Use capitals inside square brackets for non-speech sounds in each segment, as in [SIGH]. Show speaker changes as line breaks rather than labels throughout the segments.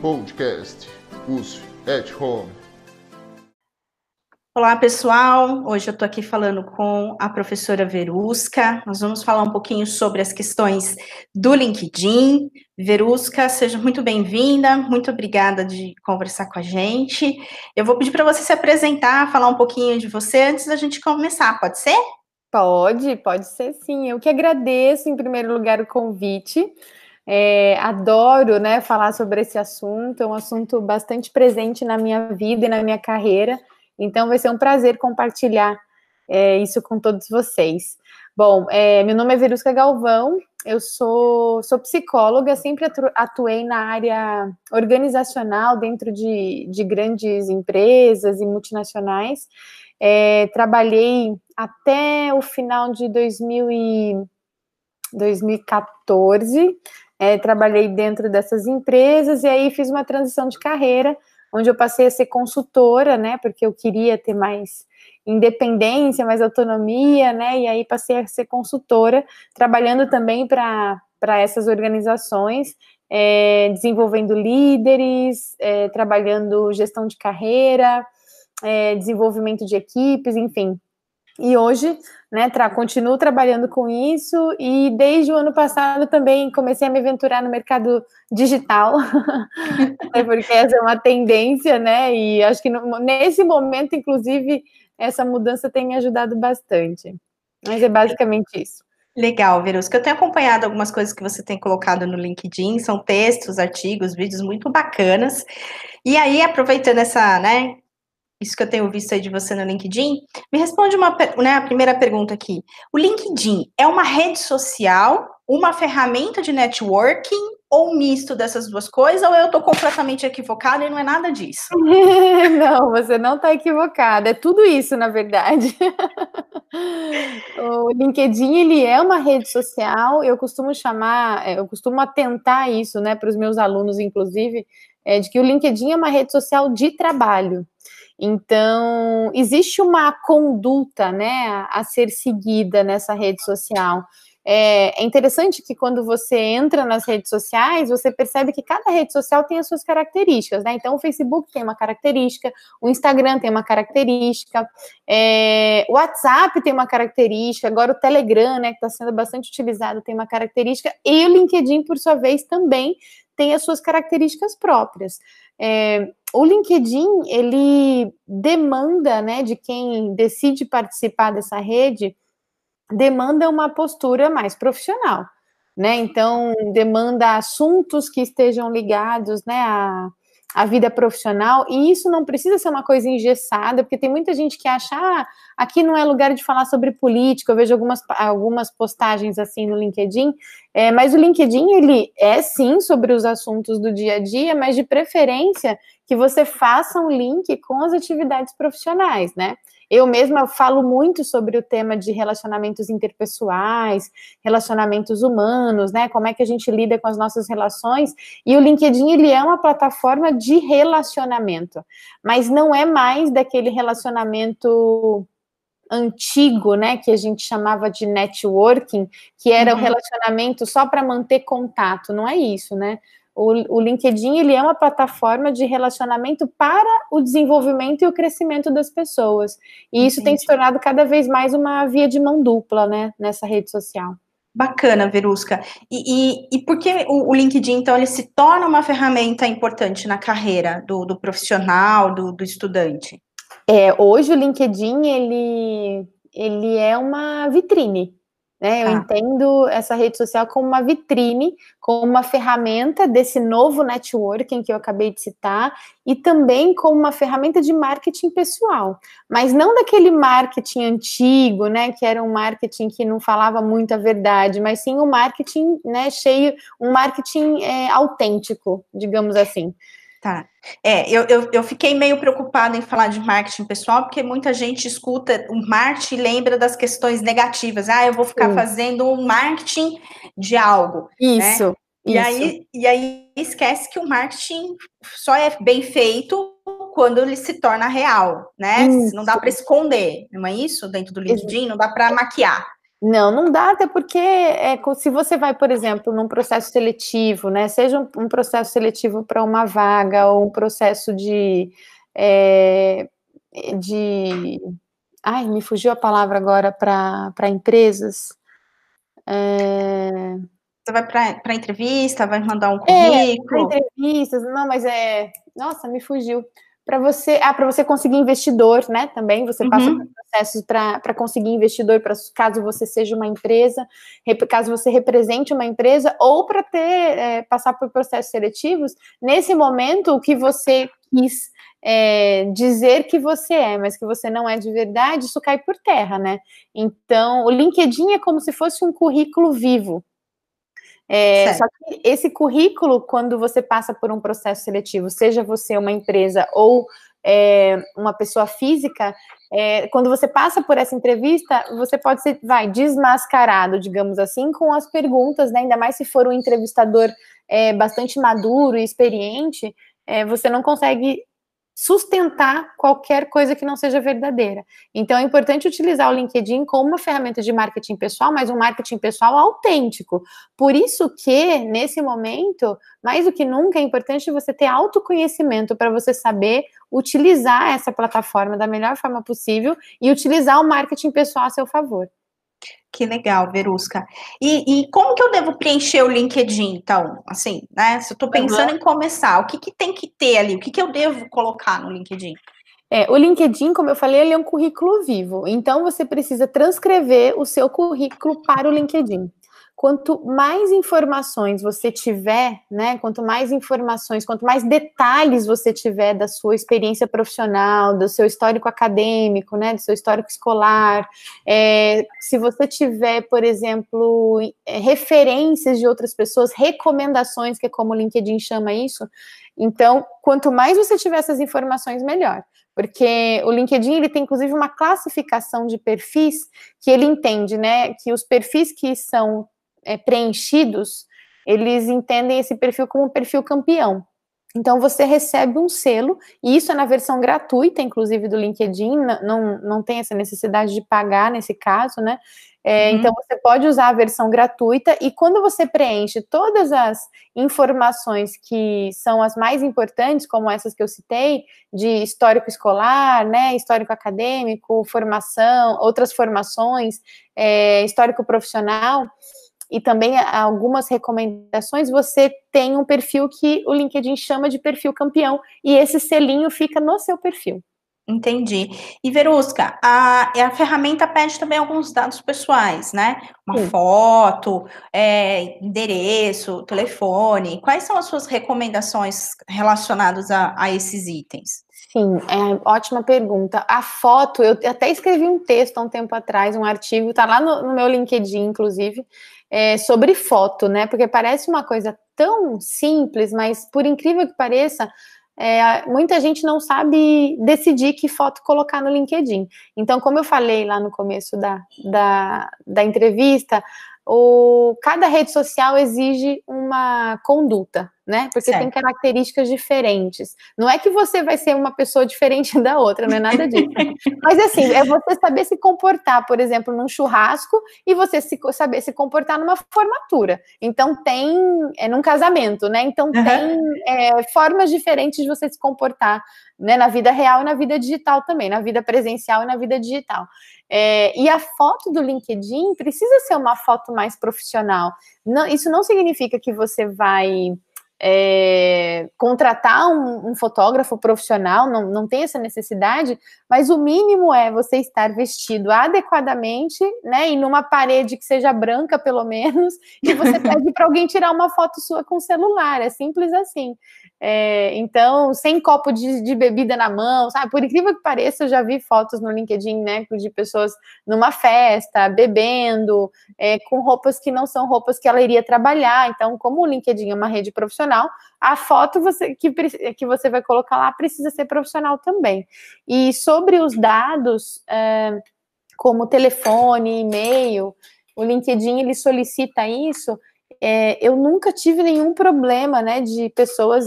Podcast USF at Home.
Olá, pessoal. Hoje eu estou aqui falando com a professora Verusca. Nós vamos falar um pouquinho sobre as questões do LinkedIn. Verusca, seja muito bem-vinda. Muito obrigada de conversar com a gente. Eu vou pedir para você se apresentar, falar um pouquinho de você antes da gente começar, pode ser?
Pode, pode ser sim. Eu que agradeço, em primeiro lugar, o convite. É, adoro né, falar sobre esse assunto, é um assunto bastante presente na minha vida e na minha carreira, então vai ser um prazer compartilhar é, isso com todos vocês. Bom, é, meu nome é Verusca Galvão, eu sou, sou psicóloga, sempre atuei na área organizacional dentro de, de grandes empresas e multinacionais. É, trabalhei até o final de 2000 e 2014 é, trabalhei dentro dessas empresas e aí fiz uma transição de carreira, onde eu passei a ser consultora, né, porque eu queria ter mais independência, mais autonomia, né, e aí passei a ser consultora, trabalhando também para essas organizações, é, desenvolvendo líderes, é, trabalhando gestão de carreira, é, desenvolvimento de equipes, enfim, e hoje, né, tra continuo trabalhando com isso e desde o ano passado também comecei a me aventurar no mercado digital, [LAUGHS] porque essa é uma tendência, né? E acho que no, nesse momento, inclusive, essa mudança tem me ajudado bastante. Mas é basicamente isso.
Legal, Verusca. Eu tenho acompanhado algumas coisas que você tem colocado no LinkedIn, são textos, artigos, vídeos muito bacanas. E aí, aproveitando essa, né, isso que eu tenho visto aí de você no LinkedIn, me responde uma, né, a primeira pergunta aqui. O LinkedIn é uma rede social, uma ferramenta de networking ou um misto dessas duas coisas, ou eu estou completamente equivocada e não é nada disso? [LAUGHS]
não, você não está equivocada. É tudo isso, na verdade. [LAUGHS] o LinkedIn ele é uma rede social. Eu costumo chamar, é, eu costumo atentar isso, né, para os meus alunos, inclusive, é, de que o LinkedIn é uma rede social de trabalho. Então, existe uma conduta, né, a ser seguida nessa rede social. É, é, interessante que quando você entra nas redes sociais, você percebe que cada rede social tem as suas características, né? Então, o Facebook tem uma característica, o Instagram tem uma característica, é, o WhatsApp tem uma característica, agora o Telegram, né, que está sendo bastante utilizado, tem uma característica, e o LinkedIn, por sua vez, também tem as suas características próprias. É, o LinkedIn ele demanda, né, de quem decide participar dessa rede, demanda uma postura mais profissional, né? Então demanda assuntos que estejam ligados, né, a a vida profissional, e isso não precisa ser uma coisa engessada, porque tem muita gente que acha, ah, aqui não é lugar de falar sobre política, eu vejo algumas, algumas postagens assim no LinkedIn, é, mas o LinkedIn, ele é sim sobre os assuntos do dia a dia, mas de preferência que você faça um link com as atividades profissionais, né? Eu mesma falo muito sobre o tema de relacionamentos interpessoais, relacionamentos humanos, né? Como é que a gente lida com as nossas relações. E o LinkedIn, ele é uma plataforma de relacionamento, mas não é mais daquele relacionamento antigo, né, que a gente chamava de networking, que era uhum. o relacionamento só para manter contato, não é isso, né? O, o LinkedIn ele é uma plataforma de relacionamento para o desenvolvimento e o crescimento das pessoas. E Entendi. isso tem se tornado cada vez mais uma via de mão dupla, né, nessa rede social.
Bacana, Verusca. E, e, e por que o, o, LinkedIn, então, ele se torna uma ferramenta importante na carreira do, do profissional, do, do estudante?
É, hoje o LinkedIn, ele, ele é uma vitrine, né? Eu ah. entendo essa rede social como uma vitrine, como uma ferramenta desse novo networking que eu acabei de citar, e também como uma ferramenta de marketing pessoal, mas não daquele marketing antigo, né? Que era um marketing que não falava muito a verdade, mas sim um marketing, né? Cheio, um marketing é, autêntico, digamos assim.
Tá. É, eu, eu, eu, fiquei meio preocupada em falar de marketing pessoal, porque muita gente escuta o marketing e lembra das questões negativas. Ah, eu vou ficar Sim. fazendo um marketing de algo.
Né? Isso. Né?
E, isso. Aí, e aí esquece que o marketing só é bem feito quando ele se torna real, né? Isso. Não dá para esconder, não é isso? Dentro do LinkedIn, não dá para maquiar.
Não, não dá, até porque é, se você vai, por exemplo, num processo seletivo, né? Seja um, um processo seletivo para uma vaga ou um processo de, é, de. Ai, me fugiu a palavra agora para empresas.
É... Você vai para entrevista, vai mandar um é, currículo?
É, entrevistas, não, mas é. Nossa, me fugiu para você, ah, para você conseguir investidor, né? Também você uhum. passa por processos para conseguir investidor, para caso você seja uma empresa, caso você represente uma empresa, ou para ter é, passar por processos seletivos. Nesse momento, o que você quis é, dizer que você é, mas que você não é de verdade, isso cai por terra, né? Então, o LinkedIn é como se fosse um currículo vivo. É, só que esse currículo, quando você passa por um processo seletivo, seja você uma empresa ou é, uma pessoa física, é, quando você passa por essa entrevista, você pode ser, vai, desmascarado, digamos assim, com as perguntas, né? ainda mais se for um entrevistador é, bastante maduro e experiente, é, você não consegue sustentar qualquer coisa que não seja verdadeira. Então é importante utilizar o LinkedIn como uma ferramenta de marketing pessoal, mas um marketing pessoal autêntico. Por isso que nesse momento, mais do que nunca, é importante você ter autoconhecimento para você saber utilizar essa plataforma da melhor forma possível e utilizar o marketing pessoal a seu favor.
Que legal, Verusca. E, e, como que eu devo preencher o LinkedIn, então? Assim, né? Se eu estou pensando uhum. em começar, o que, que tem que ter ali? O que, que eu devo colocar no LinkedIn?
É, o LinkedIn, como eu falei, ele é um currículo vivo. Então, você precisa transcrever o seu currículo para o LinkedIn quanto mais informações você tiver, né, quanto mais informações, quanto mais detalhes você tiver da sua experiência profissional, do seu histórico acadêmico, né, do seu histórico escolar, é, se você tiver, por exemplo, é, referências de outras pessoas, recomendações, que é como o LinkedIn chama isso, então, quanto mais você tiver essas informações, melhor. Porque o LinkedIn ele tem inclusive uma classificação de perfis que ele entende, né, que os perfis que são é, preenchidos, eles entendem esse perfil como um perfil campeão. Então você recebe um selo, e isso é na versão gratuita, inclusive do LinkedIn, não, não tem essa necessidade de pagar nesse caso, né? É, uhum. Então você pode usar a versão gratuita, e quando você preenche todas as informações que são as mais importantes, como essas que eu citei, de histórico escolar, né? Histórico acadêmico, formação, outras formações, é, histórico profissional e também algumas recomendações, você tem um perfil que o LinkedIn chama de perfil campeão, e esse selinho fica no seu perfil.
Entendi. E Verusca, a, a ferramenta pede também alguns dados pessoais, né? Uma Sim. foto, é, endereço, telefone. Quais são as suas recomendações relacionadas a, a esses itens?
Sim, é, ótima pergunta. A foto, eu até escrevi um texto há um tempo atrás, um artigo, tá lá no, no meu LinkedIn, inclusive, é, sobre foto, né? Porque parece uma coisa tão simples, mas por incrível que pareça, é, muita gente não sabe decidir que foto colocar no LinkedIn. Então, como eu falei lá no começo da, da, da entrevista, o, cada rede social exige uma conduta, né? Porque certo. tem características diferentes. Não é que você vai ser uma pessoa diferente [LAUGHS] da outra, não é nada disso. Mas assim, é você saber se comportar, por exemplo, num churrasco e você se, saber se comportar numa formatura. Então tem, é num casamento, né? Então uhum. tem é, formas diferentes de você se comportar, né? Na vida real e na vida digital também, na vida presencial e na vida digital. É, e a foto do LinkedIn precisa ser uma foto mais profissional. Não, isso não significa que você vai é, contratar um, um, fotógrafo profissional, não, não tem essa necessidade, mas o mínimo é você estar vestido adequadamente, né? E numa parede que seja branca, pelo menos, [LAUGHS] e você [LAUGHS] pede para alguém tirar uma foto sua com celular. É simples assim. É, então, sem copo de, de, bebida na mão, sabe? Por incrível que pareça, eu já vi fotos no LinkedIn, né, de pessoas numa festa, bebendo, é, com roupas que não são roupas que ela iria trabalhar. Então, como o LinkedIn é uma rede profissional, a foto você, que, que você vai colocar lá precisa ser profissional também. E sobre os dados, é, como telefone, e-mail, o LinkedIn ele solicita isso é, eu nunca tive nenhum problema, né, de pessoas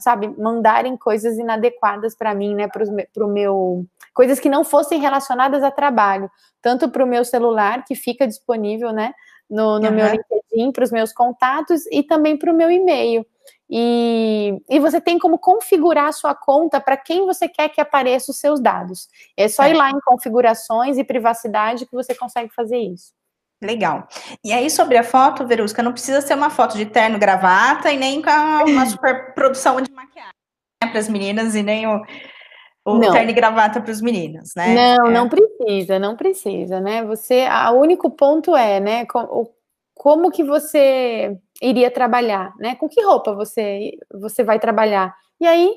sabe, mandarem coisas inadequadas para mim, né, para o meu, coisas que não fossem relacionadas a trabalho, tanto para o meu celular que fica disponível, né, no, no uhum. meu LinkedIn, para os meus contatos e também para o meu e-mail. E, e, você tem como configurar a sua conta para quem você quer que apareça os seus dados. É só é. ir lá em configurações e privacidade que você consegue fazer isso.
Legal. E aí, sobre a foto, Verusca, não precisa ser uma foto de terno, gravata e nem com uma [LAUGHS] super produção de maquiagem né, para as meninas e nem o, o terno e gravata para os meninos, né?
Não, é. não precisa, não precisa, né? Você, o único ponto é, né, como, como que você iria trabalhar, né? Com que roupa você, você vai trabalhar? E aí,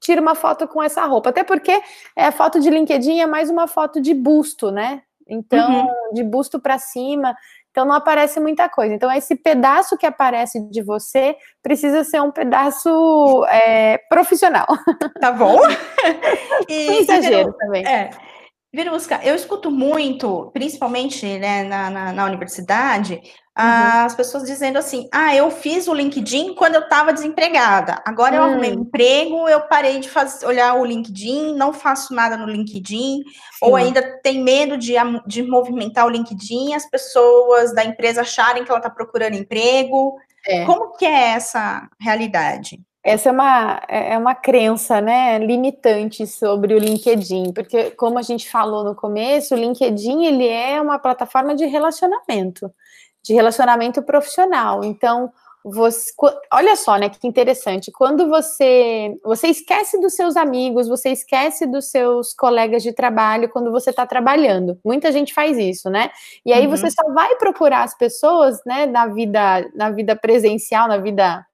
tira uma foto com essa roupa. Até porque é a foto de LinkedIn é mais uma foto de busto, né? Então, uhum. de busto para cima, então não aparece muita coisa. Então, esse pedaço que aparece de você precisa ser um pedaço é, profissional.
Tá bom? [LAUGHS]
E, exagero também.
É. Virusca, eu escuto muito, principalmente né, na, na, na universidade, Uhum. as pessoas dizendo assim: ah, eu fiz o LinkedIn quando eu estava desempregada. Agora eu arrumei um emprego, eu parei de fazer, olhar o LinkedIn, não faço nada no LinkedIn, Sim. ou ainda tem medo de, de movimentar o LinkedIn, as pessoas da empresa acharem que ela está procurando emprego. É. Como que é essa realidade?
Essa é uma, é, é uma crença, né, limitante sobre o LinkedIn, porque como a gente falou no começo, o LinkedIn ele é uma plataforma de relacionamento de relacionamento profissional. Então, você, olha só, né, que interessante. Quando você você esquece dos seus amigos, você esquece dos seus colegas de trabalho quando você está trabalhando. Muita gente faz isso, né? E aí uhum. você só vai procurar as pessoas, né, na vida na vida presencial, na vida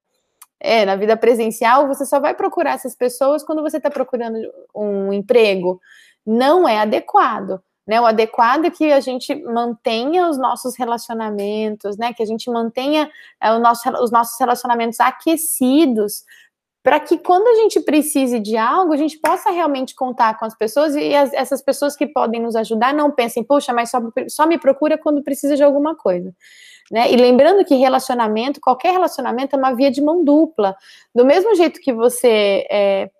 é, na vida presencial, você só vai procurar essas pessoas quando você está procurando um emprego. Não é adequado. Né, o adequado é que a gente mantenha os nossos relacionamentos, né? Que a gente mantenha é, nosso, os nossos relacionamentos aquecidos, para que quando a gente precise de algo, a gente possa realmente contar com as pessoas e as, essas pessoas que podem nos ajudar não pensem, poxa, mas só, só me procura quando precisa de alguma coisa. Né? E lembrando que relacionamento, qualquer relacionamento é uma via de mão dupla. Do mesmo jeito que você é,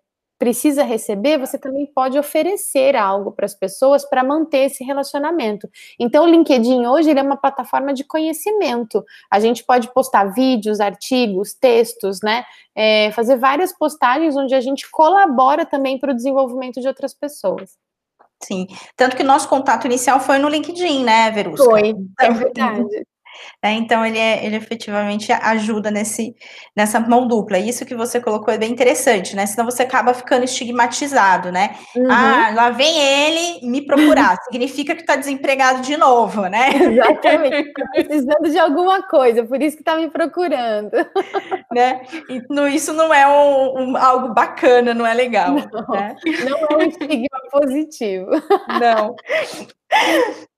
precisa receber, você também pode oferecer algo para as pessoas para manter esse relacionamento. Então, o LinkedIn hoje ele é uma plataforma de conhecimento. A gente pode postar vídeos, artigos, textos, né? É, fazer várias postagens onde a gente colabora também para o desenvolvimento de outras pessoas.
Sim, tanto que nosso contato inicial foi no LinkedIn, né, Verusca?
Foi, é então, verdade.
Né? Então, ele, é, ele efetivamente ajuda nesse, nessa mão dupla. Isso que você colocou é bem interessante, né? Senão você acaba ficando estigmatizado, né? Uhum. Ah, lá vem ele me procurar. [LAUGHS] Significa que está desempregado de novo, né?
Exatamente. [LAUGHS] Tá precisando de alguma coisa, por isso que está me procurando. [LAUGHS]
Né? E, isso não é um, um, algo bacana, não é legal.
Não, né? não é um estigma positivo.
Não.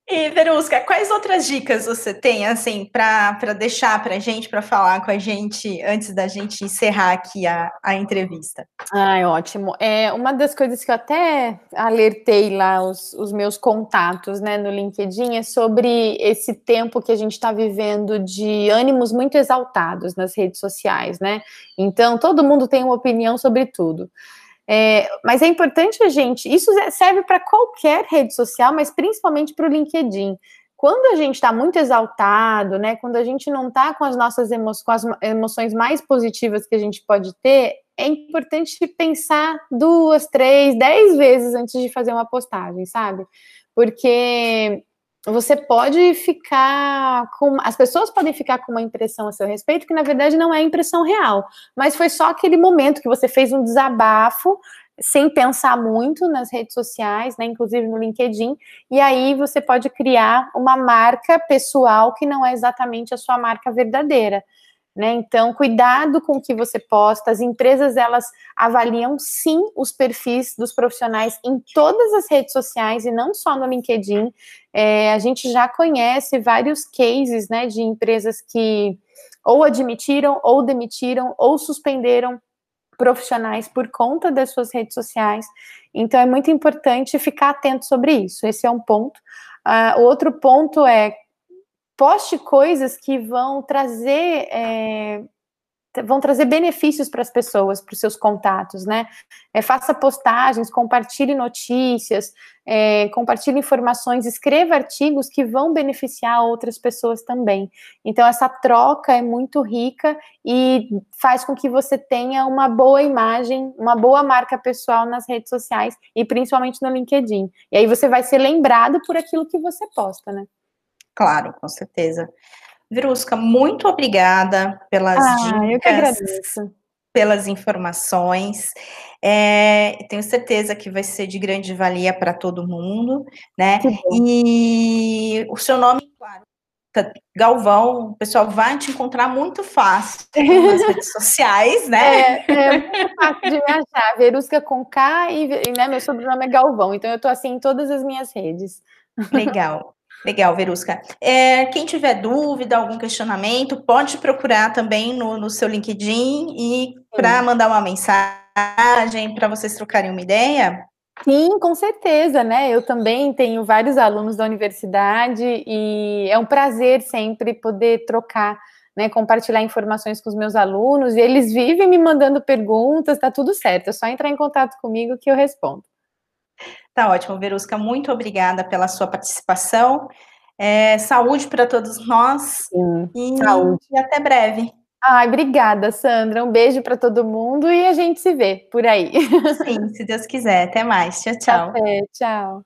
E, Verusca, quais outras dicas você tem, assim, para deixar para a gente, para falar com a gente, antes da gente encerrar aqui a, a entrevista?
Ai, ótimo. É, uma das coisas que eu até alertei lá os, os meus contatos, né, no LinkedIn, é sobre esse tempo que a gente está vivendo de ânimos muito exaltados nas redes sociais, né? Então, todo mundo tem uma opinião sobre tudo. É, mas é importante a gente, isso serve para qualquer rede social, mas principalmente para o LinkedIn. Quando a gente está muito exaltado, né? Quando a gente não está com as nossas emo com as emoções mais positivas que a gente pode ter, é importante pensar duas, três, dez vezes antes de fazer uma postagem, sabe? Porque você pode ficar com. As pessoas podem ficar com uma impressão a seu respeito que, na verdade, não é impressão real. Mas foi só aquele momento que você fez um desabafo sem pensar muito nas redes sociais, né, inclusive no LinkedIn, e aí você pode criar uma marca pessoal que não é exatamente a sua marca verdadeira. Né? Então, cuidado com o que você posta. As empresas elas avaliam sim os perfis dos profissionais em todas as redes sociais e não só no LinkedIn. É, a gente já conhece vários cases né, de empresas que ou admitiram, ou demitiram, ou suspenderam profissionais por conta das suas redes sociais. Então, é muito importante ficar atento sobre isso. Esse é um ponto. Uh, o outro ponto é poste coisas que vão trazer é, vão trazer benefícios para as pessoas, para os seus contatos, né? É, faça postagens, compartilhe notícias, é, compartilhe informações, escreva artigos que vão beneficiar outras pessoas também. Então, essa troca é muito rica e faz com que você tenha uma boa imagem, uma boa marca pessoal nas redes sociais e principalmente no LinkedIn. E aí você vai ser lembrado por aquilo que você posta, né?
Claro, com certeza. Virusca, muito obrigada pelas
ah, dicas,
pelas informações. É, tenho certeza que vai ser de grande valia para todo mundo, né? E o seu nome, claro, tá, Galvão, o pessoal vai te encontrar muito fácil nas [LAUGHS] redes sociais, né?
É, é muito fácil de me achar. Verusca com K e né, meu sobrenome é Galvão, então eu estou assim em todas as minhas redes.
Legal. Legal, Verusca. É, quem tiver dúvida, algum questionamento, pode procurar também no, no seu LinkedIn e para mandar uma mensagem, para vocês trocarem uma ideia.
Sim, com certeza, né? Eu também tenho vários alunos da universidade e é um prazer sempre poder trocar, né? Compartilhar informações com os meus alunos e eles vivem me mandando perguntas, tá tudo certo. É só entrar em contato comigo que eu respondo.
Tá ótimo, Verusca. Muito obrigada pela sua participação. É, saúde para todos nós.
Sim,
e,
saúde.
E até breve.
Ai, obrigada, Sandra. Um beijo para todo mundo e a gente se vê por aí.
Sim, se Deus quiser. Até mais. Tchau, tchau.
Até, tchau.